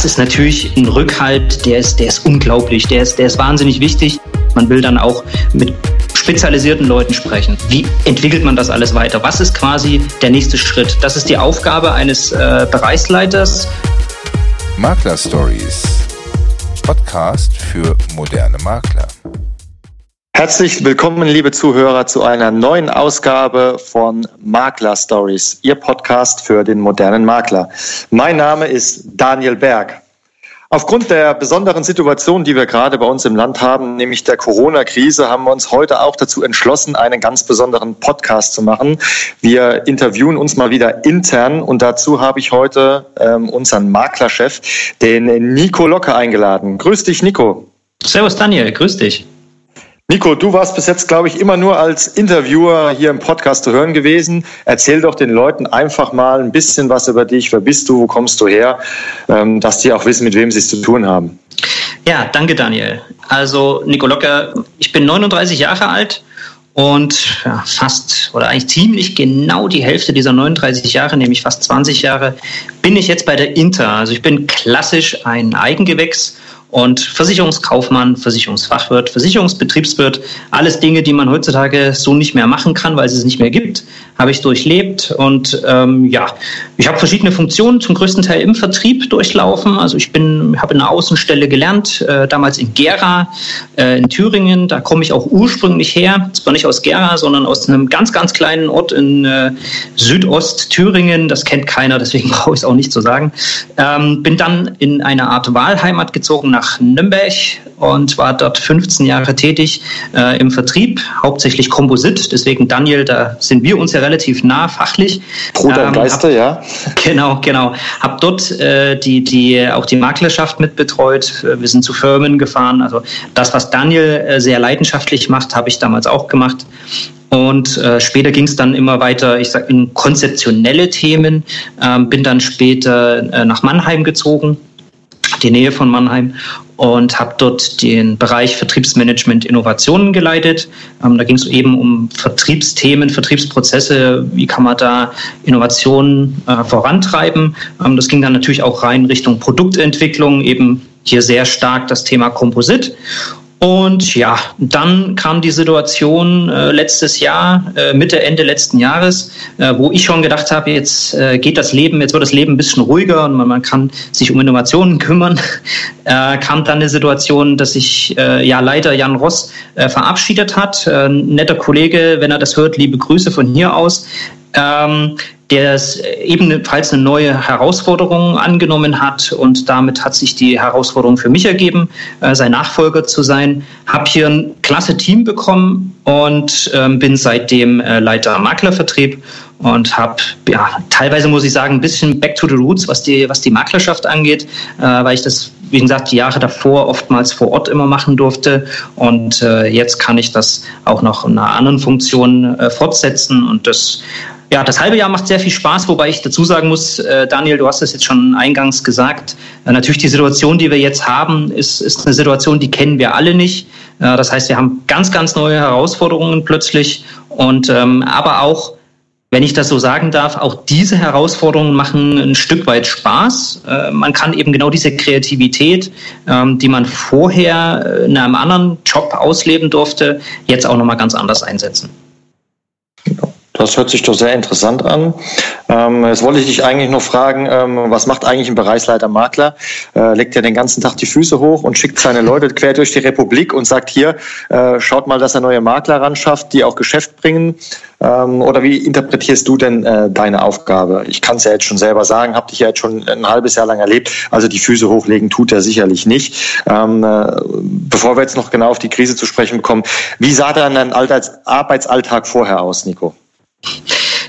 das ist natürlich ein Rückhalt, der ist, der ist unglaublich, der ist, der ist wahnsinnig wichtig. Man will dann auch mit spezialisierten Leuten sprechen. Wie entwickelt man das alles weiter? Was ist quasi der nächste Schritt? Das ist die Aufgabe eines äh, Bereichsleiters. Makler Stories. Podcast für moderne Makler. Herzlich willkommen, liebe Zuhörer, zu einer neuen Ausgabe von Makler Stories, Ihr Podcast für den modernen Makler. Mein Name ist Daniel Berg. Aufgrund der besonderen Situation, die wir gerade bei uns im Land haben, nämlich der Corona-Krise, haben wir uns heute auch dazu entschlossen, einen ganz besonderen Podcast zu machen. Wir interviewen uns mal wieder intern und dazu habe ich heute ähm, unseren Maklerchef, den Nico Locke, eingeladen. Grüß dich, Nico. Servus, Daniel. Grüß dich. Nico, du warst bis jetzt, glaube ich, immer nur als Interviewer hier im Podcast zu hören gewesen. Erzähl doch den Leuten einfach mal ein bisschen was über dich. Wer bist du? Wo kommst du her? Ähm, dass die auch wissen, mit wem sie es zu tun haben. Ja, danke, Daniel. Also, Nico Locker, ich bin 39 Jahre alt und ja, fast oder eigentlich ziemlich genau die Hälfte dieser 39 Jahre, nämlich fast 20 Jahre, bin ich jetzt bei der Inter. Also ich bin klassisch ein Eigengewächs und Versicherungskaufmann, Versicherungsfachwirt, Versicherungsbetriebswirt, alles Dinge, die man heutzutage so nicht mehr machen kann, weil es es nicht mehr gibt, habe ich durchlebt. Und ähm, ja, ich habe verschiedene Funktionen, zum größten Teil im Vertrieb durchlaufen. Also ich bin, habe in der Außenstelle gelernt, äh, damals in Gera äh, in Thüringen. Da komme ich auch ursprünglich her. Zwar nicht aus Gera, sondern aus einem ganz, ganz kleinen Ort in äh, Südost-Thüringen. Das kennt keiner, deswegen brauche ich es auch nicht zu sagen. Ähm, bin dann in eine Art Wahlheimat gezogen nach Nürnberg und war dort 15 Jahre tätig äh, im Vertrieb, hauptsächlich Komposit. Deswegen Daniel, da sind wir uns ja relativ nah fachlich. Bruder ähm, Geister, hab, ja. Genau, genau. Hab dort äh, die, die, auch die Maklerschaft mitbetreut. Wir sind zu Firmen gefahren. Also das, was Daniel äh, sehr leidenschaftlich macht, habe ich damals auch gemacht. Und äh, später ging es dann immer weiter, ich sag in konzeptionelle Themen. Ähm, bin dann später äh, nach Mannheim gezogen die Nähe von Mannheim und habe dort den Bereich Vertriebsmanagement Innovationen geleitet. Ähm, da ging es eben um Vertriebsthemen, Vertriebsprozesse, wie kann man da Innovationen äh, vorantreiben. Ähm, das ging dann natürlich auch rein Richtung Produktentwicklung, eben hier sehr stark das Thema Komposit. Und ja, dann kam die Situation äh, letztes Jahr, äh, Mitte, Ende letzten Jahres, äh, wo ich schon gedacht habe, jetzt äh, geht das Leben, jetzt wird das Leben ein bisschen ruhiger und man, man kann sich um Innovationen kümmern. Äh, kam dann eine Situation, dass sich äh, ja leider Jan Ross verabschiedet hat. netter Kollege, wenn er das hört, liebe Grüße von hier aus. Ähm, der es ebenfalls eine neue Herausforderung angenommen hat und damit hat sich die Herausforderung für mich ergeben, äh, sein Nachfolger zu sein. Habe hier ein klasse Team bekommen und ähm, bin seitdem äh, Leiter Maklervertrieb und habe ja teilweise muss ich sagen ein bisschen back to the roots, was die was die Maklerschaft angeht, äh, weil ich das wie gesagt die Jahre davor oftmals vor Ort immer machen durfte und äh, jetzt kann ich das auch noch in einer anderen Funktion äh, fortsetzen und das ja, das halbe Jahr macht sehr viel Spaß, wobei ich dazu sagen muss, äh, Daniel, du hast es jetzt schon eingangs gesagt, äh, natürlich die Situation, die wir jetzt haben, ist, ist eine Situation, die kennen wir alle nicht. Äh, das heißt, wir haben ganz, ganz neue Herausforderungen plötzlich und ähm, aber auch wenn ich das so sagen darf, auch diese Herausforderungen machen ein Stück weit Spaß. Äh, man kann eben genau diese Kreativität, ähm, die man vorher in einem anderen Job ausleben durfte, jetzt auch nochmal ganz anders einsetzen. Das hört sich doch sehr interessant an. Ähm, jetzt wollte ich dich eigentlich noch fragen, ähm, was macht eigentlich ein Bereichsleiter Makler? Äh, legt ja den ganzen Tag die Füße hoch und schickt seine Leute quer durch die Republik und sagt hier, äh, schaut mal, dass er neue Makler ran schafft, die auch Geschäft bringen. Ähm, oder wie interpretierst du denn äh, deine Aufgabe? Ich kann es ja jetzt schon selber sagen, habe dich ja jetzt schon ein halbes Jahr lang erlebt. Also die Füße hochlegen tut er sicherlich nicht. Ähm, äh, bevor wir jetzt noch genau auf die Krise zu sprechen kommen, wie sah dein Arbeitsalltag vorher aus, Nico?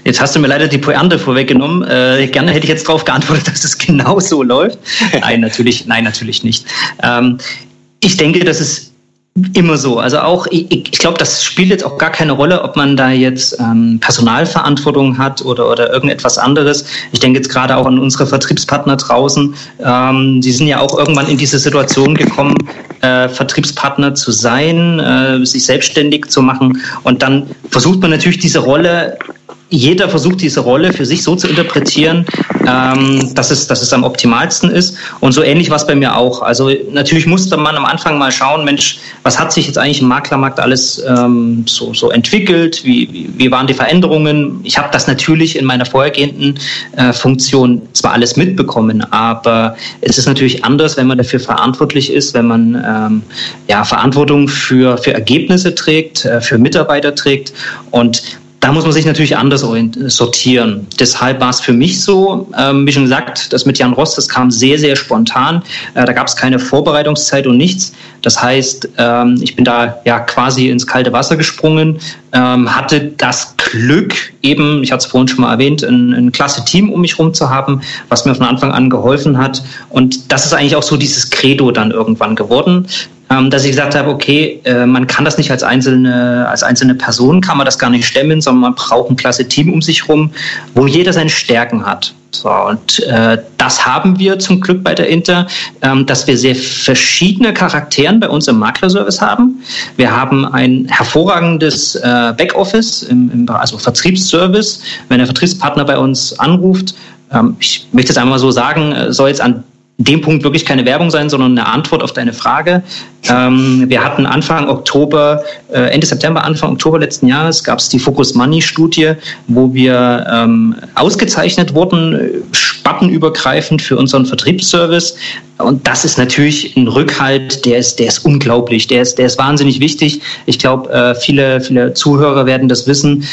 Jetzt hast du mir leider die Pointe vorweggenommen. Äh, gerne hätte ich jetzt darauf geantwortet, dass es genau so läuft. Nein, natürlich, nein, natürlich nicht. Ähm, ich denke, dass es immer so. Also auch, ich, ich glaube, das spielt jetzt auch gar keine Rolle, ob man da jetzt ähm, Personalverantwortung hat oder, oder irgendetwas anderes. Ich denke jetzt gerade auch an unsere Vertriebspartner draußen. Ähm, die sind ja auch irgendwann in diese Situation gekommen, äh, Vertriebspartner zu sein, äh, sich selbstständig zu machen. Und dann versucht man natürlich diese Rolle jeder versucht diese Rolle für sich so zu interpretieren, ähm, dass, es, dass es am optimalsten ist. Und so ähnlich war es bei mir auch. Also natürlich musste man am Anfang mal schauen, Mensch, was hat sich jetzt eigentlich im Maklermarkt alles ähm, so, so entwickelt? Wie, wie, wie waren die Veränderungen? Ich habe das natürlich in meiner vorhergehenden äh, Funktion zwar alles mitbekommen, aber es ist natürlich anders, wenn man dafür verantwortlich ist, wenn man ähm, ja, Verantwortung für, für Ergebnisse trägt, äh, für Mitarbeiter trägt. Und da muss man sich natürlich anders sortieren. Deshalb war es für mich so, ähm, wie schon gesagt, das mit Jan Ross, das kam sehr, sehr spontan. Äh, da gab es keine Vorbereitungszeit und nichts. Das heißt, ähm, ich bin da ja quasi ins kalte Wasser gesprungen, ähm, hatte das Glück, eben, ich hatte es vorhin schon mal erwähnt, ein, ein klasse Team um mich herum zu haben, was mir von Anfang an geholfen hat. Und das ist eigentlich auch so dieses Credo dann irgendwann geworden dass ich gesagt habe, okay, äh, man kann das nicht als einzelne, als einzelne Person, kann man das gar nicht stemmen, sondern man braucht ein klasse Team um sich herum, wo jeder seine Stärken hat. So, und äh, das haben wir zum Glück bei der Inter, ähm, dass wir sehr verschiedene Charakteren bei uns im Maklerservice haben. Wir haben ein hervorragendes äh, Backoffice, im, im, also Vertriebsservice. Wenn der Vertriebspartner bei uns anruft, ähm, ich möchte es einmal so sagen, äh, soll jetzt an dem Punkt wirklich keine Werbung sein, sondern eine Antwort auf deine Frage. Ähm, wir hatten Anfang Oktober, äh, Ende September, Anfang Oktober letzten Jahres gab es die Focus Money Studie, wo wir ähm, ausgezeichnet wurden, spattenübergreifend für unseren Vertriebsservice. Und das ist natürlich ein Rückhalt, der ist, der ist unglaublich, der ist, der ist wahnsinnig wichtig. Ich glaube, äh, viele, viele Zuhörer werden das wissen,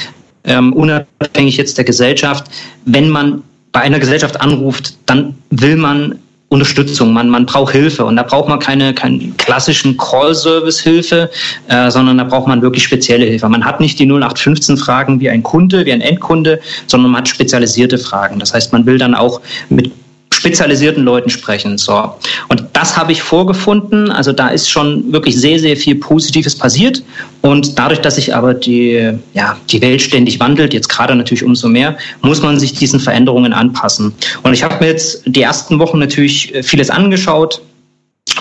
ähm, unabhängig jetzt der Gesellschaft. Wenn man bei einer Gesellschaft anruft, dann will man Unterstützung, man, man braucht Hilfe und da braucht man keine, keinen klassischen Call-Service-Hilfe, äh, sondern da braucht man wirklich spezielle Hilfe. Man hat nicht die 0815-Fragen wie ein Kunde, wie ein Endkunde, sondern man hat spezialisierte Fragen. Das heißt, man will dann auch mit spezialisierten Leuten sprechen. So. Und das habe ich vorgefunden. Also da ist schon wirklich sehr, sehr viel Positives passiert. Und dadurch, dass sich aber die, ja, die Welt ständig wandelt, jetzt gerade natürlich umso mehr, muss man sich diesen Veränderungen anpassen. Und ich habe mir jetzt die ersten Wochen natürlich vieles angeschaut,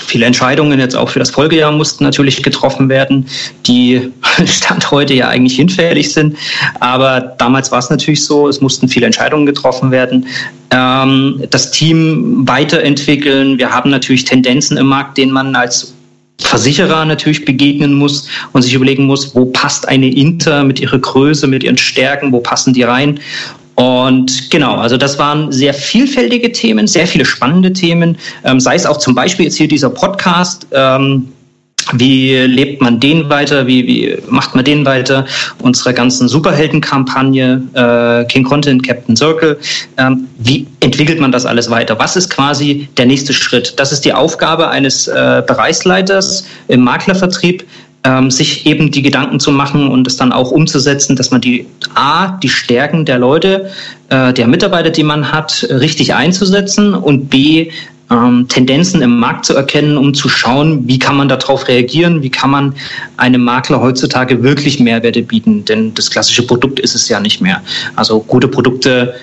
Viele Entscheidungen jetzt auch für das Folgejahr mussten natürlich getroffen werden, die Stand heute ja eigentlich hinfällig sind. Aber damals war es natürlich so, es mussten viele Entscheidungen getroffen werden. Ähm, das Team weiterentwickeln. Wir haben natürlich Tendenzen im Markt, denen man als Versicherer natürlich begegnen muss und sich überlegen muss, wo passt eine Inter mit ihrer Größe, mit ihren Stärken, wo passen die rein? Und genau, also das waren sehr vielfältige Themen, sehr viele spannende Themen, ähm, sei es auch zum Beispiel jetzt hier dieser Podcast. Ähm, wie lebt man den weiter? Wie, wie macht man den weiter? Unsere ganzen Superheldenkampagne, äh, King Content, Captain Circle. Ähm, wie entwickelt man das alles weiter? Was ist quasi der nächste Schritt? Das ist die Aufgabe eines äh, Bereichsleiters im Maklervertrieb, ähm, sich eben die Gedanken zu machen und es dann auch umzusetzen, dass man die A, die Stärken der Leute, äh, der Mitarbeiter, die man hat, richtig einzusetzen und B, ähm, Tendenzen im Markt zu erkennen, um zu schauen, wie kann man darauf reagieren, wie kann man einem Makler heutzutage wirklich Mehrwerte bieten, denn das klassische Produkt ist es ja nicht mehr. Also gute Produkte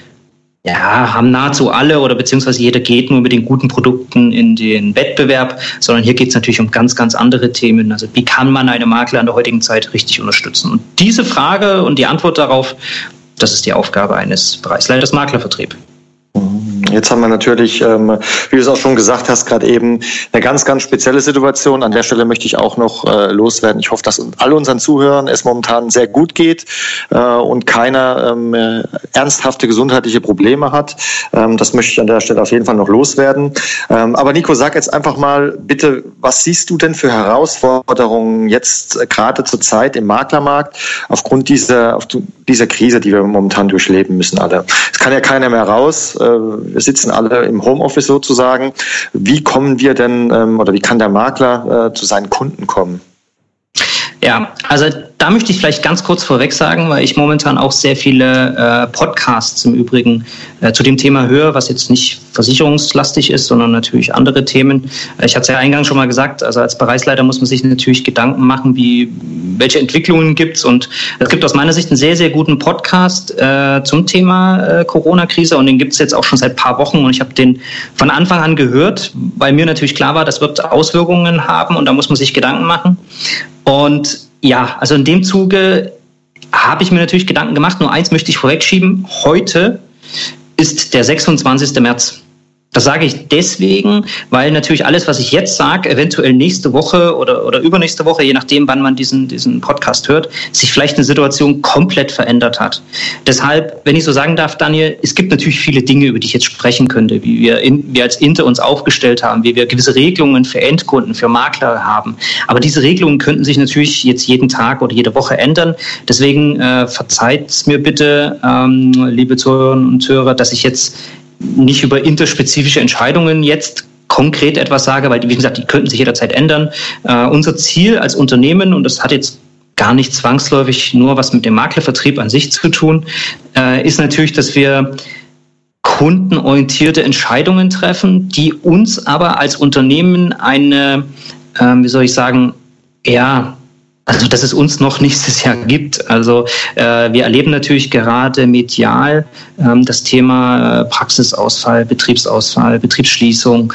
ja, haben nahezu alle oder beziehungsweise jeder geht nur mit den guten Produkten in den Wettbewerb, sondern hier geht es natürlich um ganz, ganz andere Themen. Also wie kann man eine Makler in der heutigen Zeit richtig unterstützen? Und diese Frage und die Antwort darauf, das ist die Aufgabe eines Bereichsleiters Maklervertrieb. Jetzt haben wir natürlich, ähm, wie du es auch schon gesagt hast, gerade eben eine ganz, ganz spezielle Situation. An der Stelle möchte ich auch noch äh, loswerden. Ich hoffe, dass all unseren Zuhörern es momentan sehr gut geht äh, und keiner ähm, ernsthafte gesundheitliche Probleme hat. Ähm, das möchte ich an der Stelle auf jeden Fall noch loswerden. Ähm, aber Nico, sag jetzt einfach mal bitte, was siehst du denn für Herausforderungen jetzt äh, gerade zur Zeit im Maklermarkt aufgrund dieser, auf dieser Krise, die wir momentan durchleben müssen alle? Es kann ja keiner mehr raus. Äh, wir sitzen alle im Homeoffice sozusagen. Wie kommen wir denn ähm, oder wie kann der Makler äh, zu seinen Kunden kommen? Ja, also da möchte ich vielleicht ganz kurz vorweg sagen, weil ich momentan auch sehr viele äh, Podcasts im Übrigen äh, zu dem Thema höre, was jetzt nicht versicherungslastig ist, sondern natürlich andere Themen. Äh, ich hatte es ja eingangs schon mal gesagt, also als Bereichsleiter muss man sich natürlich Gedanken machen, wie welche Entwicklungen gibt es. Und es gibt aus meiner Sicht einen sehr, sehr guten Podcast äh, zum Thema äh, Corona-Krise und den gibt es jetzt auch schon seit paar Wochen und ich habe den von Anfang an gehört, weil mir natürlich klar war, das wird Auswirkungen haben und da muss man sich Gedanken machen. Und ja, also in dem Zuge habe ich mir natürlich Gedanken gemacht. Nur eins möchte ich vorwegschieben. Heute ist der 26. März. Das sage ich deswegen, weil natürlich alles, was ich jetzt sage, eventuell nächste Woche oder, oder übernächste Woche, je nachdem, wann man diesen, diesen Podcast hört, sich vielleicht eine Situation komplett verändert hat. Deshalb, wenn ich so sagen darf, Daniel, es gibt natürlich viele Dinge, über die ich jetzt sprechen könnte, wie wir, in, wir als Inter uns aufgestellt haben, wie wir gewisse Regelungen für Endkunden, für Makler haben. Aber diese Regelungen könnten sich natürlich jetzt jeden Tag oder jede Woche ändern. Deswegen äh, verzeiht mir bitte, ähm, liebe Zuhörerinnen und Hörer, dass ich jetzt nicht über interspezifische Entscheidungen jetzt konkret etwas sage, weil, wie gesagt, die könnten sich jederzeit ändern. Uh, unser Ziel als Unternehmen, und das hat jetzt gar nicht zwangsläufig nur was mit dem Maklervertrieb an sich zu tun, uh, ist natürlich, dass wir kundenorientierte Entscheidungen treffen, die uns aber als Unternehmen eine, uh, wie soll ich sagen, eher also, dass es uns noch nächstes Jahr gibt. Also, äh, wir erleben natürlich gerade medial ähm, das Thema äh, Praxisausfall, Betriebsausfall, Betriebsschließung.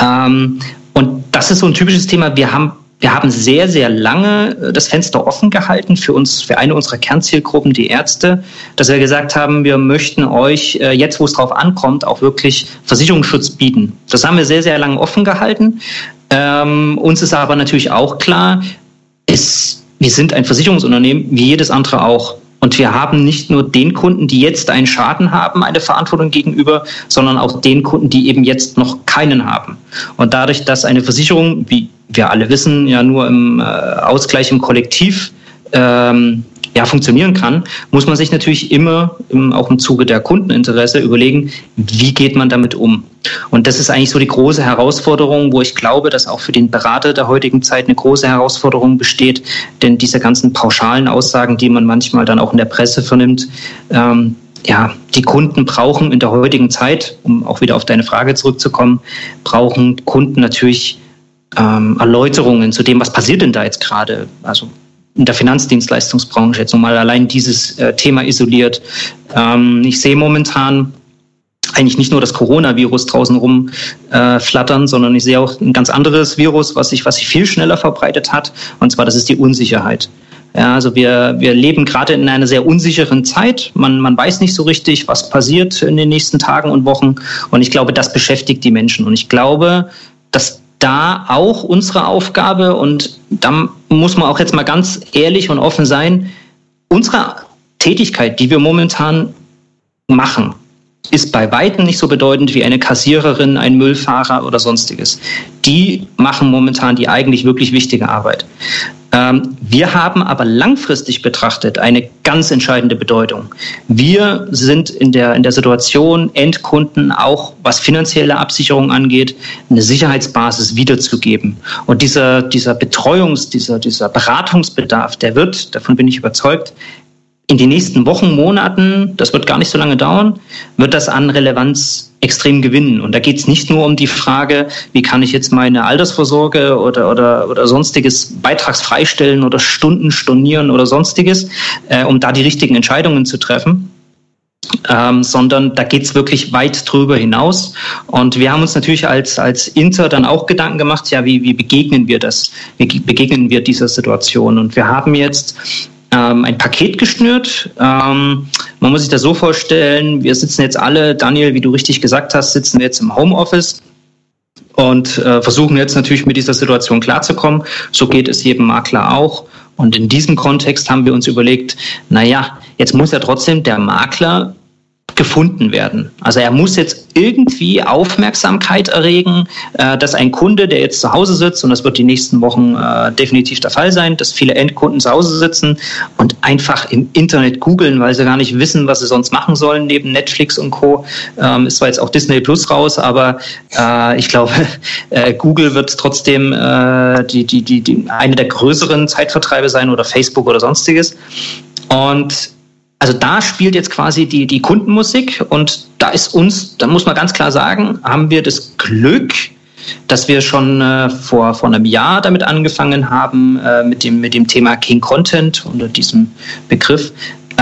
Ähm, und das ist so ein typisches Thema. Wir haben wir haben sehr, sehr lange äh, das Fenster offen gehalten für uns, für eine unserer Kernzielgruppen, die Ärzte, dass wir gesagt haben, wir möchten euch äh, jetzt, wo es drauf ankommt, auch wirklich Versicherungsschutz bieten. Das haben wir sehr, sehr lange offen gehalten. Ähm, uns ist aber natürlich auch klar, ist, wir sind ein Versicherungsunternehmen wie jedes andere auch. Und wir haben nicht nur den Kunden, die jetzt einen Schaden haben, eine Verantwortung gegenüber, sondern auch den Kunden, die eben jetzt noch keinen haben. Und dadurch, dass eine Versicherung, wie wir alle wissen, ja nur im äh, Ausgleich im Kollektiv ähm, ja, funktionieren kann, muss man sich natürlich immer im, auch im Zuge der Kundeninteresse überlegen, wie geht man damit um. Und das ist eigentlich so die große Herausforderung, wo ich glaube, dass auch für den Berater der heutigen Zeit eine große Herausforderung besteht, denn diese ganzen pauschalen Aussagen, die man manchmal dann auch in der Presse vernimmt, ähm, ja, die Kunden brauchen in der heutigen Zeit, um auch wieder auf deine Frage zurückzukommen, brauchen Kunden natürlich ähm, Erläuterungen zu dem, was passiert denn da jetzt gerade. Also in der Finanzdienstleistungsbranche jetzt nochmal allein dieses äh, Thema isoliert. Ähm, ich sehe momentan eigentlich nicht nur das Coronavirus draußen rum äh, flattern, sondern ich sehe auch ein ganz anderes Virus, was sich, was sich viel schneller verbreitet hat. Und zwar, das ist die Unsicherheit. Ja, also wir, wir leben gerade in einer sehr unsicheren Zeit. Man, man weiß nicht so richtig, was passiert in den nächsten Tagen und Wochen. Und ich glaube, das beschäftigt die Menschen. Und ich glaube, dass da auch unsere Aufgabe und da muss man auch jetzt mal ganz ehrlich und offen sein, unsere Tätigkeit, die wir momentan machen, ist bei weitem nicht so bedeutend wie eine Kassiererin, ein Müllfahrer oder sonstiges. Die machen momentan die eigentlich wirklich wichtige Arbeit. Ähm, wir haben aber langfristig betrachtet eine ganz entscheidende Bedeutung. Wir sind in der, in der Situation, Endkunden auch was finanzielle Absicherung angeht, eine Sicherheitsbasis wiederzugeben. Und dieser, dieser Betreuungs-, dieser, dieser Beratungsbedarf, der wird, davon bin ich überzeugt, in den nächsten Wochen, Monaten, das wird gar nicht so lange dauern, wird das an Relevanz extrem gewinnen. Und da geht es nicht nur um die Frage, wie kann ich jetzt meine Altersvorsorge oder, oder, oder sonstiges beitragsfrei stellen oder Stunden stornieren oder sonstiges, äh, um da die richtigen Entscheidungen zu treffen. Ähm, sondern da geht es wirklich weit drüber hinaus. Und wir haben uns natürlich als, als Inter dann auch Gedanken gemacht, ja, wie, wie begegnen wir das? Wie begegnen wir dieser Situation? Und wir haben jetzt ähm, ein Paket geschnürt. Ähm, man muss sich das so vorstellen, wir sitzen jetzt alle, Daniel, wie du richtig gesagt hast, sitzen wir jetzt im Homeoffice und äh, versuchen jetzt natürlich mit dieser Situation klarzukommen. So geht es jedem Makler auch. Und in diesem Kontext haben wir uns überlegt, naja, jetzt muss ja trotzdem der Makler gefunden werden. Also er muss jetzt irgendwie Aufmerksamkeit erregen, äh, dass ein Kunde, der jetzt zu Hause sitzt, und das wird die nächsten Wochen äh, definitiv der Fall sein, dass viele Endkunden zu Hause sitzen und einfach im Internet googeln, weil sie gar nicht wissen, was sie sonst machen sollen neben Netflix und Co. Ähm, ist zwar jetzt auch Disney Plus raus, aber äh, ich glaube, äh, Google wird trotzdem äh, die, die, die, die eine der größeren Zeitvertreibe sein oder Facebook oder sonstiges. Und also da spielt jetzt quasi die, die Kundenmusik und da ist uns, da muss man ganz klar sagen, haben wir das Glück, dass wir schon äh, vor, vor einem Jahr damit angefangen haben, äh, mit, dem, mit dem Thema King Content unter diesem Begriff,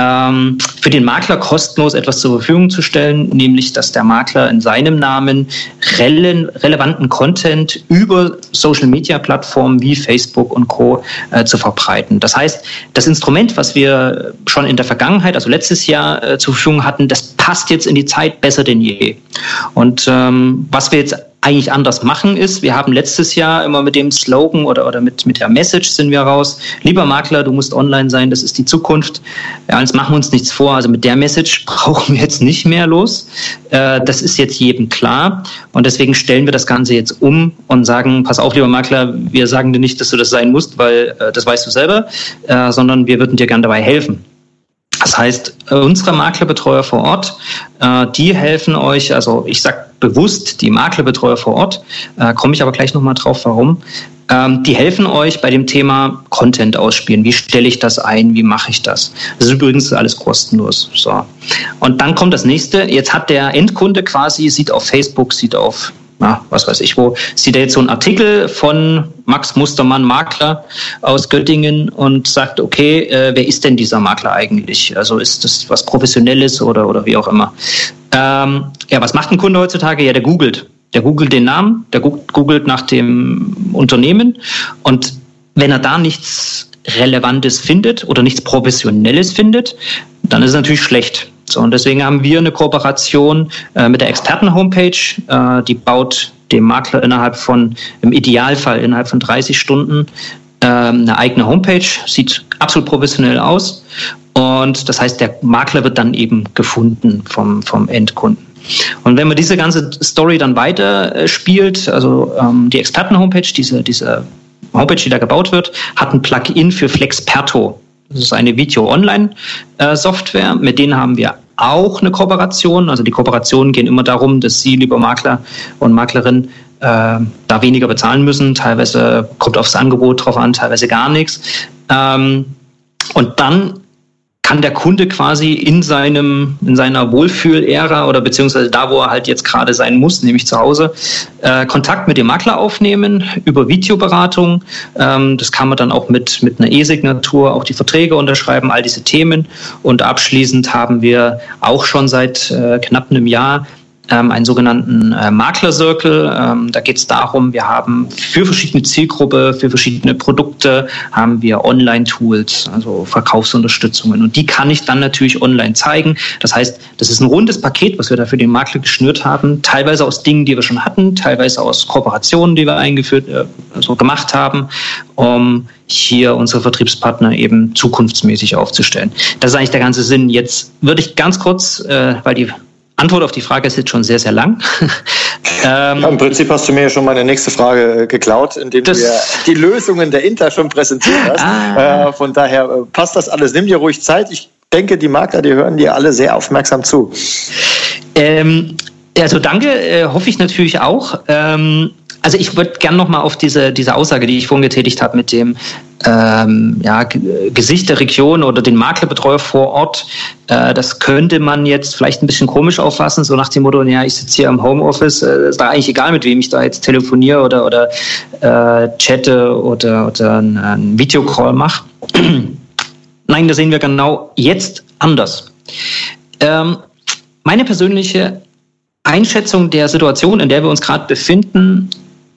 ähm, für den Makler kostenlos etwas zur Verfügung zu stellen, nämlich dass der Makler in seinem Namen rele relevanten Content über Social-Media-Plattformen wie Facebook und Co. Äh, zu verbreiten. Das heißt, das Instrument, was wir schon in der Vergangenheit, also letztes Jahr äh, zur Verfügung hatten, das passt jetzt in die Zeit besser denn je. Und ähm, was wir jetzt eigentlich anders machen ist, wir haben letztes Jahr immer mit dem Slogan oder, oder mit, mit der Message sind wir raus, lieber Makler, du musst online sein, das ist die Zukunft. Ja, jetzt machen wir uns nichts vor, also mit der Message brauchen wir jetzt nicht mehr los. Äh, das ist jetzt jedem klar und deswegen stellen wir das Ganze jetzt um und sagen, pass auf, lieber Makler, wir sagen dir nicht, dass du das sein musst, weil äh, das weißt du selber, äh, sondern wir würden dir gern dabei helfen. Das heißt, unsere Maklerbetreuer vor Ort, äh, die helfen euch, also ich sage bewusst die Maklerbetreuer vor Ort, äh, komme ich aber gleich nochmal drauf, warum. Ähm, die helfen euch bei dem Thema Content ausspielen. Wie stelle ich das ein? Wie mache ich das? Das ist übrigens alles kostenlos. So. Und dann kommt das nächste. Jetzt hat der Endkunde quasi, sieht auf Facebook, sieht auf na, was weiß ich wo, sieht er jetzt so einen Artikel von Max Mustermann, Makler aus Göttingen und sagt, okay, äh, wer ist denn dieser Makler eigentlich? Also ist das was Professionelles oder, oder wie auch immer. Ähm, ja, was macht ein Kunde heutzutage? Ja, der googelt. Der googelt den Namen, der googelt nach dem Unternehmen und wenn er da nichts Relevantes findet oder nichts Professionelles findet, dann ist es natürlich schlecht. So, und deswegen haben wir eine Kooperation äh, mit der Experten-Homepage. Äh, die baut dem Makler innerhalb von, im Idealfall innerhalb von 30 Stunden äh, eine eigene Homepage. Sieht absolut professionell aus. Und das heißt, der Makler wird dann eben gefunden vom, vom Endkunden. Und wenn man diese ganze Story dann weiter äh, also ähm, die Experten-Homepage, diese, diese Homepage, die da gebaut wird, hat ein Plugin für Flexperto. Das ist eine Video-Online-Software. Mit denen haben wir auch eine Kooperation. Also die Kooperationen gehen immer darum, dass Sie, lieber Makler und Maklerin, äh, da weniger bezahlen müssen. Teilweise kommt aufs Angebot drauf an, teilweise gar nichts. Ähm, und dann kann der Kunde quasi in seinem, in seiner Wohlfühl-Ära oder beziehungsweise da, wo er halt jetzt gerade sein muss, nämlich zu Hause, äh, Kontakt mit dem Makler aufnehmen über Videoberatung. Ähm, das kann man dann auch mit, mit einer E-Signatur auch die Verträge unterschreiben, all diese Themen. Und abschließend haben wir auch schon seit äh, knapp einem Jahr ähm, einen sogenannten äh, Makler-Circle. Ähm, da geht es darum, wir haben für verschiedene Zielgruppe, für verschiedene Produkte haben wir Online-Tools, also Verkaufsunterstützungen. Und die kann ich dann natürlich online zeigen. Das heißt, das ist ein rundes Paket, was wir da für den Makler geschnürt haben, teilweise aus Dingen, die wir schon hatten, teilweise aus Kooperationen, die wir eingeführt, äh, also gemacht haben, um hier unsere Vertriebspartner eben zukunftsmäßig aufzustellen. Das ist eigentlich der ganze Sinn. Jetzt würde ich ganz kurz, äh, weil die Antwort auf die Frage ist jetzt schon sehr, sehr lang. ähm, ja, Im Prinzip hast du mir ja schon meine nächste Frage äh, geklaut, indem du ja die Lösungen der Inter schon präsentiert hast. Ah. Äh, von daher äh, passt das alles. Nimm dir ruhig Zeit. Ich denke, die Makler, die hören dir alle sehr aufmerksam zu. Ähm, also danke, äh, hoffe ich natürlich auch. Ähm, also ich würde gerne nochmal auf diese, diese Aussage, die ich vorhin getätigt habe, mit dem ähm, ja, Gesicht der Region oder den Maklerbetreuer vor Ort, äh, das könnte man jetzt vielleicht ein bisschen komisch auffassen, so nach dem Motto, ja, ich sitze hier im Homeoffice, äh, ist da eigentlich egal, mit wem ich da jetzt telefoniere oder, oder äh, chatte oder, oder einen, einen Videocall mache. Nein, das sehen wir genau jetzt anders. Ähm, meine persönliche Einschätzung der Situation, in der wir uns gerade befinden,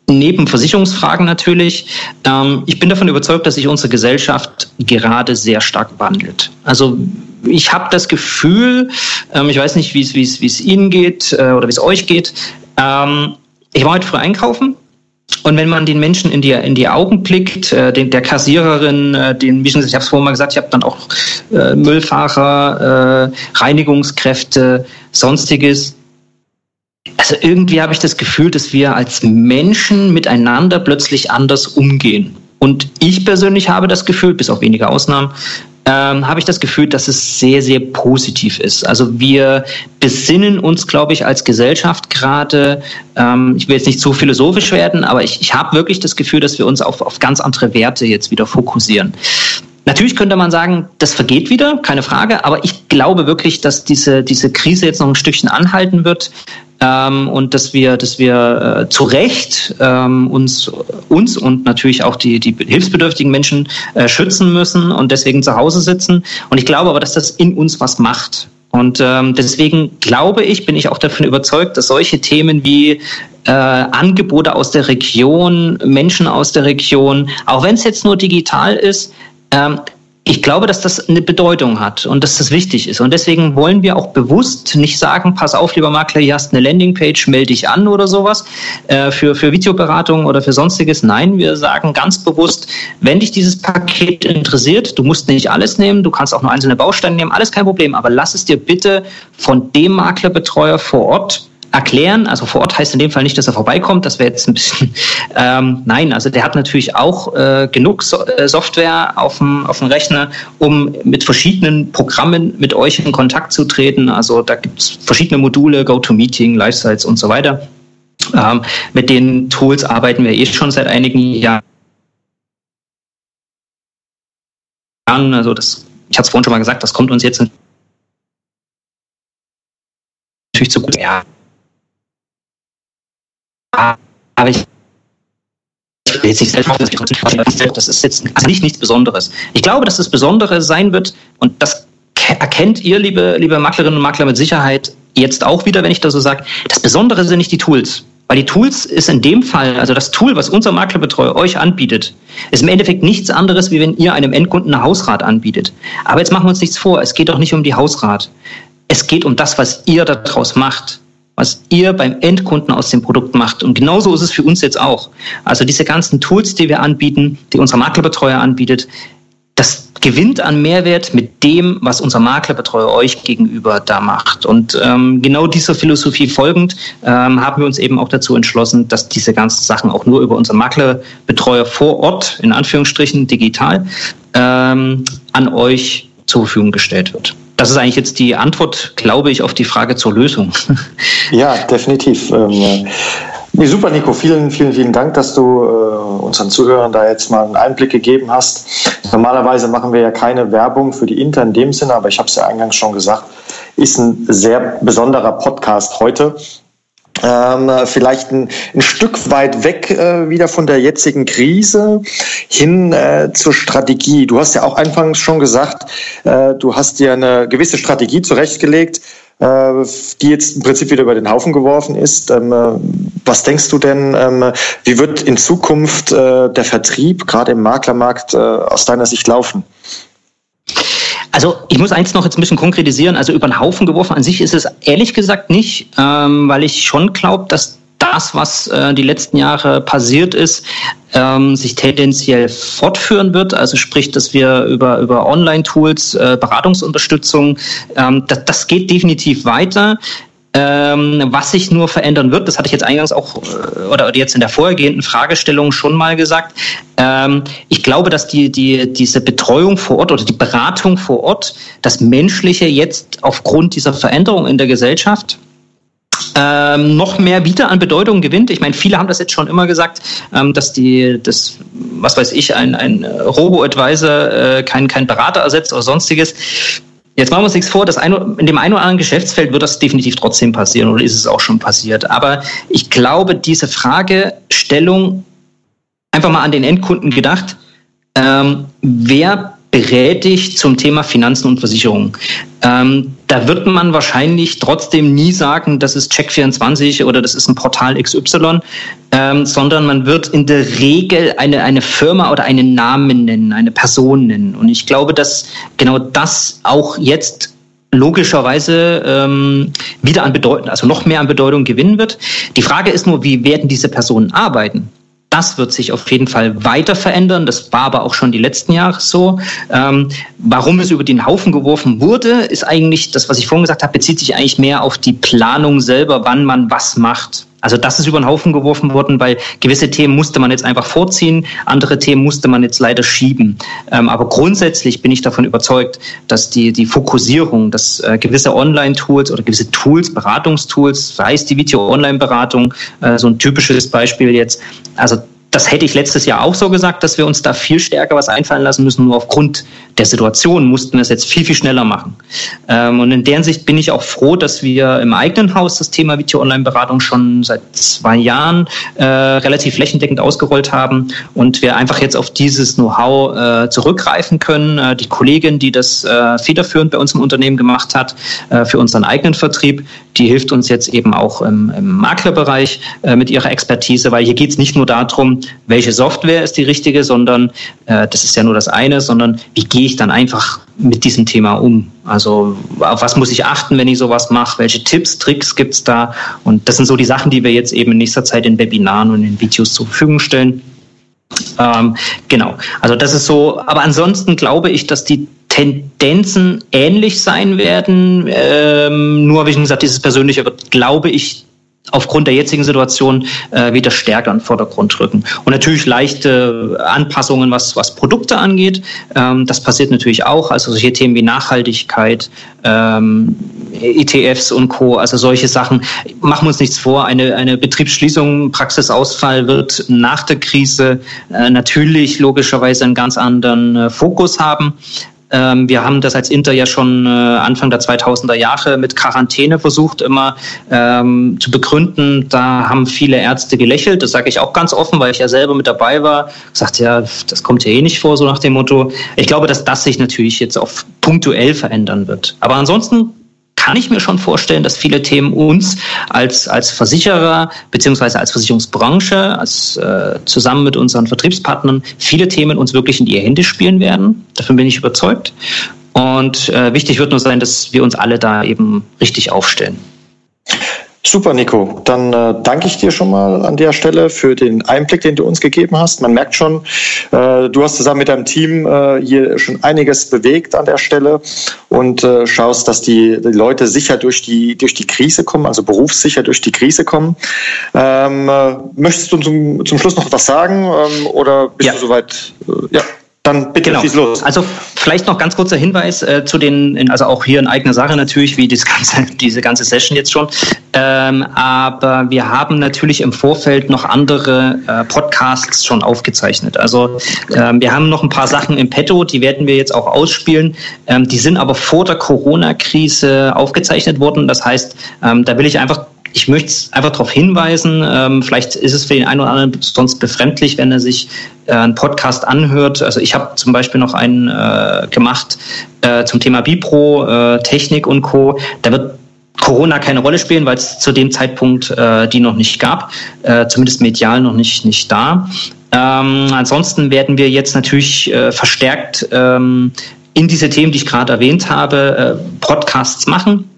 neben Versicherungsfragen natürlich. Ähm, ich bin davon überzeugt, dass sich unsere Gesellschaft gerade sehr stark wandelt. Also ich habe das Gefühl, ähm, ich weiß nicht, wie es Ihnen geht äh, oder wie es euch geht. Ähm, ich war heute früh einkaufen und wenn man den Menschen in die, in die Augen blickt, äh, den, der Kassiererin, äh, den, ich habe es vorhin mal gesagt, ich habe dann auch äh, Müllfahrer, äh, Reinigungskräfte, sonstiges also irgendwie habe ich das Gefühl, dass wir als Menschen miteinander plötzlich anders umgehen. Und ich persönlich habe das Gefühl, bis auf wenige Ausnahmen, ähm, habe ich das Gefühl, dass es sehr, sehr positiv ist. Also wir besinnen uns, glaube ich, als Gesellschaft gerade, ähm, ich will jetzt nicht zu philosophisch werden, aber ich, ich habe wirklich das Gefühl, dass wir uns auf, auf ganz andere Werte jetzt wieder fokussieren. Natürlich könnte man sagen, das vergeht wieder, keine Frage, aber ich glaube wirklich, dass diese, diese Krise jetzt noch ein Stückchen anhalten wird ähm, und dass wir, dass wir äh, zu Recht ähm, uns, uns und natürlich auch die, die hilfsbedürftigen Menschen äh, schützen müssen und deswegen zu Hause sitzen. Und ich glaube aber, dass das in uns was macht. Und ähm, deswegen glaube ich, bin ich auch davon überzeugt, dass solche Themen wie äh, Angebote aus der Region, Menschen aus der Region, auch wenn es jetzt nur digital ist, ähm, ich glaube, dass das eine Bedeutung hat und dass das wichtig ist. Und deswegen wollen wir auch bewusst nicht sagen, pass auf, lieber Makler, hier hast eine Landingpage, melde dich an oder sowas äh, für, für Videoberatung oder für sonstiges. Nein, wir sagen ganz bewusst, wenn dich dieses Paket interessiert, du musst nicht alles nehmen, du kannst auch nur einzelne Bausteine nehmen, alles kein Problem, aber lass es dir bitte von dem Maklerbetreuer vor Ort erklären. Also vor Ort heißt in dem Fall nicht, dass er vorbeikommt. Das wäre jetzt ein bisschen. Ähm, nein, also der hat natürlich auch äh, genug so äh, Software auf dem, auf dem Rechner, um mit verschiedenen Programmen mit euch in Kontakt zu treten. Also da gibt es verschiedene Module, GoToMeeting, Lifesites und so weiter. Ähm, mit den Tools arbeiten wir eh schon seit einigen Jahren. Also das, ich hatte es vorhin schon mal gesagt, das kommt uns jetzt natürlich zu gut. Ja, aber ich will jetzt nicht selbst das ist jetzt nicht nichts Besonderes. Ich glaube, dass das Besondere sein wird, und das erkennt ihr, liebe, liebe Maklerinnen und Makler, mit Sicherheit jetzt auch wieder, wenn ich das so sage. Das Besondere sind nicht die Tools. Weil die Tools ist in dem Fall, also das Tool, was unser Maklerbetreuer euch anbietet, ist im Endeffekt nichts anderes, wie wenn ihr einem Endkunden eine Hausrat anbietet. Aber jetzt machen wir uns nichts vor. Es geht doch nicht um die Hausrat. Es geht um das, was ihr daraus macht was ihr beim Endkunden aus dem Produkt macht. Und genauso ist es für uns jetzt auch. Also diese ganzen Tools, die wir anbieten, die unser Maklerbetreuer anbietet, das gewinnt an Mehrwert mit dem, was unser Maklerbetreuer euch gegenüber da macht. Und ähm, genau dieser Philosophie folgend ähm, haben wir uns eben auch dazu entschlossen, dass diese ganzen Sachen auch nur über unseren Maklerbetreuer vor Ort, in Anführungsstrichen digital, ähm, an euch zur Verfügung gestellt wird. Das ist eigentlich jetzt die Antwort, glaube ich, auf die Frage zur Lösung. Ja, definitiv. Ähm, nee, super, Nico. Vielen, vielen, vielen Dank, dass du äh, unseren Zuhörern da jetzt mal einen Einblick gegeben hast. Normalerweise machen wir ja keine Werbung für die Inter in dem Sinne, aber ich habe es ja eingangs schon gesagt, ist ein sehr besonderer Podcast heute ähm, vielleicht ein, ein, Stück weit weg äh, wieder von der jetzigen Krise hin äh, zur Strategie. Du hast ja auch anfangs schon gesagt, äh, du hast dir eine gewisse Strategie zurechtgelegt, äh, die jetzt im Prinzip wieder über den Haufen geworfen ist. Ähm, äh, was denkst du denn, ähm, wie wird in Zukunft äh, der Vertrieb gerade im Maklermarkt aus deiner Sicht laufen? Also ich muss eins noch jetzt ein bisschen konkretisieren. Also über den Haufen geworfen an sich ist es ehrlich gesagt nicht, ähm, weil ich schon glaube, dass das, was äh, die letzten Jahre passiert ist, ähm, sich tendenziell fortführen wird. Also sprich, dass wir über, über Online-Tools, äh, Beratungsunterstützung, ähm, das, das geht definitiv weiter. Ähm, was sich nur verändern wird, das hatte ich jetzt eingangs auch äh, oder jetzt in der vorhergehenden Fragestellung schon mal gesagt. Ähm, ich glaube, dass die, die, diese Betreuung vor Ort oder die Beratung vor Ort, das Menschliche jetzt aufgrund dieser Veränderung in der Gesellschaft ähm, noch mehr wieder an Bedeutung gewinnt. Ich meine, viele haben das jetzt schon immer gesagt, ähm, dass die, das, was weiß ich, ein, ein Robo-Advisor äh, kein, kein Berater ersetzt oder sonstiges. Jetzt machen wir uns nichts vor, das eine, in dem einen oder anderen Geschäftsfeld wird das definitiv trotzdem passieren oder ist es auch schon passiert. Aber ich glaube, diese Fragestellung, einfach mal an den Endkunden gedacht, ähm, wer berät dich zum Thema Finanzen und Versicherungen. Ähm, da wird man wahrscheinlich trotzdem nie sagen, das ist Check24 oder das ist ein Portal XY, ähm, sondern man wird in der Regel eine, eine Firma oder einen Namen nennen, eine Person nennen. Und ich glaube, dass genau das auch jetzt logischerweise ähm, wieder an Bedeutung, also noch mehr an Bedeutung gewinnen wird. Die Frage ist nur, wie werden diese Personen arbeiten? Das wird sich auf jeden Fall weiter verändern. Das war aber auch schon die letzten Jahre so. Ähm, warum es über den Haufen geworfen wurde, ist eigentlich, das, was ich vorhin gesagt habe, bezieht sich eigentlich mehr auf die Planung selber, wann man was macht. Also das ist über den Haufen geworfen worden, weil gewisse Themen musste man jetzt einfach vorziehen, andere Themen musste man jetzt leider schieben. Ähm, aber grundsätzlich bin ich davon überzeugt, dass die, die Fokussierung, dass äh, gewisse Online-Tools oder gewisse Tools, Beratungstools, sei es die Video-Online-Beratung, äh, so ein typisches Beispiel jetzt, also das hätte ich letztes Jahr auch so gesagt, dass wir uns da viel stärker was einfallen lassen müssen. Nur aufgrund der Situation mussten wir es jetzt viel, viel schneller machen. Ähm, und in der Sicht bin ich auch froh, dass wir im eigenen Haus das Thema Video-Online-Beratung schon seit zwei Jahren äh, relativ flächendeckend ausgerollt haben und wir einfach jetzt auf dieses Know-how äh, zurückgreifen können. Äh, die Kollegin, die das federführend bei uns im Unternehmen gemacht hat, für unseren eigenen Vertrieb, die hilft uns jetzt eben auch im, im Maklerbereich äh, mit ihrer Expertise, weil hier geht es nicht nur darum, welche Software ist die richtige, sondern äh, das ist ja nur das eine, sondern wie gehe ich dann einfach mit diesem Thema um? Also auf was muss ich achten, wenn ich sowas mache? Welche Tipps, Tricks gibt es da? Und das sind so die Sachen, die wir jetzt eben in nächster Zeit in Webinaren und in Videos zur Verfügung stellen. Ähm, genau, also das ist so, aber ansonsten glaube ich, dass die Tendenzen ähnlich sein werden. Ähm, nur, wie gesagt, dieses Persönliche wird, glaube ich, aufgrund der jetzigen Situation äh, wieder stärker in den Vordergrund rücken. Und natürlich leichte Anpassungen, was, was Produkte angeht. Ähm, das passiert natürlich auch. Also solche Themen wie Nachhaltigkeit, ähm, ETFs und Co., also solche Sachen. Machen wir uns nichts vor. Eine, eine Betriebsschließung, Praxisausfall wird nach der Krise äh, natürlich logischerweise einen ganz anderen äh, Fokus haben. Ähm, wir haben das als Inter ja schon äh, Anfang der 2000er Jahre mit Quarantäne versucht, immer ähm, zu begründen. Da haben viele Ärzte gelächelt. Das sage ich auch ganz offen, weil ich ja selber mit dabei war. Gesagt, ja, das kommt ja eh nicht vor, so nach dem Motto. Ich glaube, dass das sich natürlich jetzt auch punktuell verändern wird. Aber ansonsten kann ich mir schon vorstellen, dass viele Themen uns als, als Versicherer beziehungsweise als Versicherungsbranche, als, äh, zusammen mit unseren Vertriebspartnern, viele Themen uns wirklich in die Hände spielen werden. Davon bin ich überzeugt. Und äh, wichtig wird nur sein, dass wir uns alle da eben richtig aufstellen. Super, Nico. Dann äh, danke ich dir schon mal an der Stelle für den Einblick, den du uns gegeben hast. Man merkt schon, äh, du hast zusammen mit deinem Team äh, hier schon einiges bewegt an der Stelle und äh, schaust, dass die, die Leute sicher durch die, durch die Krise kommen, also berufssicher durch die Krise kommen. Ähm, äh, möchtest du zum, zum Schluss noch was sagen ähm, oder bist ja. du soweit? Äh, ja. Dann bitte genau. schieß los. Also vielleicht noch ganz kurzer Hinweis äh, zu den, also auch hier in eigener Sache natürlich, wie das ganze, diese ganze Session jetzt schon. Ähm, aber wir haben natürlich im Vorfeld noch andere äh, Podcasts schon aufgezeichnet. Also ähm, wir haben noch ein paar Sachen im Petto, die werden wir jetzt auch ausspielen. Ähm, die sind aber vor der Corona-Krise aufgezeichnet worden. Das heißt, ähm, da will ich einfach ich möchte einfach darauf hinweisen, ähm, vielleicht ist es für den einen oder anderen sonst befremdlich, wenn er sich äh, einen Podcast anhört. Also ich habe zum Beispiel noch einen äh, gemacht äh, zum Thema Bipro, äh, Technik und Co. Da wird Corona keine Rolle spielen, weil es zu dem Zeitpunkt äh, die noch nicht gab, äh, zumindest medial noch nicht, nicht da. Ähm, ansonsten werden wir jetzt natürlich äh, verstärkt ähm, in diese Themen, die ich gerade erwähnt habe, äh, Podcasts machen.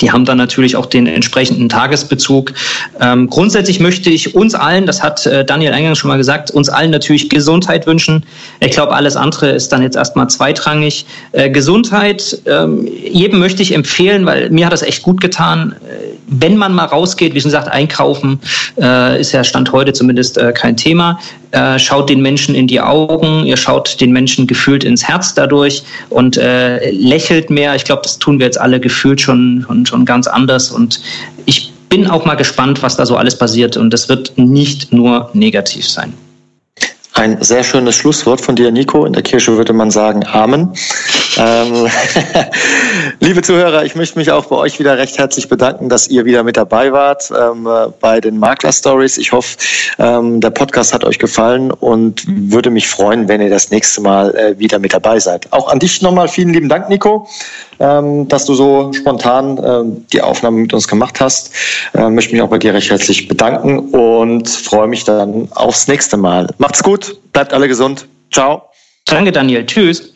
Die haben dann natürlich auch den entsprechenden Tagesbezug. Ähm, grundsätzlich möchte ich uns allen, das hat äh, Daniel eingangs schon mal gesagt, uns allen natürlich Gesundheit wünschen. Ich glaube, alles andere ist dann jetzt erstmal zweitrangig. Äh, Gesundheit, ähm, jedem möchte ich empfehlen, weil mir hat das echt gut getan. Äh, wenn man mal rausgeht, wie schon gesagt, einkaufen äh, ist ja Stand heute zumindest äh, kein Thema. Äh, schaut den Menschen in die Augen, ihr schaut den Menschen gefühlt ins Herz dadurch und äh, lächelt mehr. Ich glaube, das tun wir jetzt alle gefühlt schon, schon, schon ganz anders. Und ich bin auch mal gespannt, was da so alles passiert. Und das wird nicht nur negativ sein. Ein sehr schönes Schlusswort von dir, Nico. In der Kirche würde man sagen Amen. Ähm, liebe Zuhörer, ich möchte mich auch bei euch wieder recht herzlich bedanken, dass ihr wieder mit dabei wart ähm, bei den Makler Stories. Ich hoffe, ähm, der Podcast hat euch gefallen und würde mich freuen, wenn ihr das nächste Mal äh, wieder mit dabei seid. Auch an dich nochmal vielen lieben Dank, Nico, ähm, dass du so spontan ähm, die Aufnahme mit uns gemacht hast. Äh, möchte mich auch bei dir recht herzlich bedanken und freue mich dann aufs nächste Mal. Macht's bleibt alle gesund. Ciao. Danke, Daniel. Tschüss.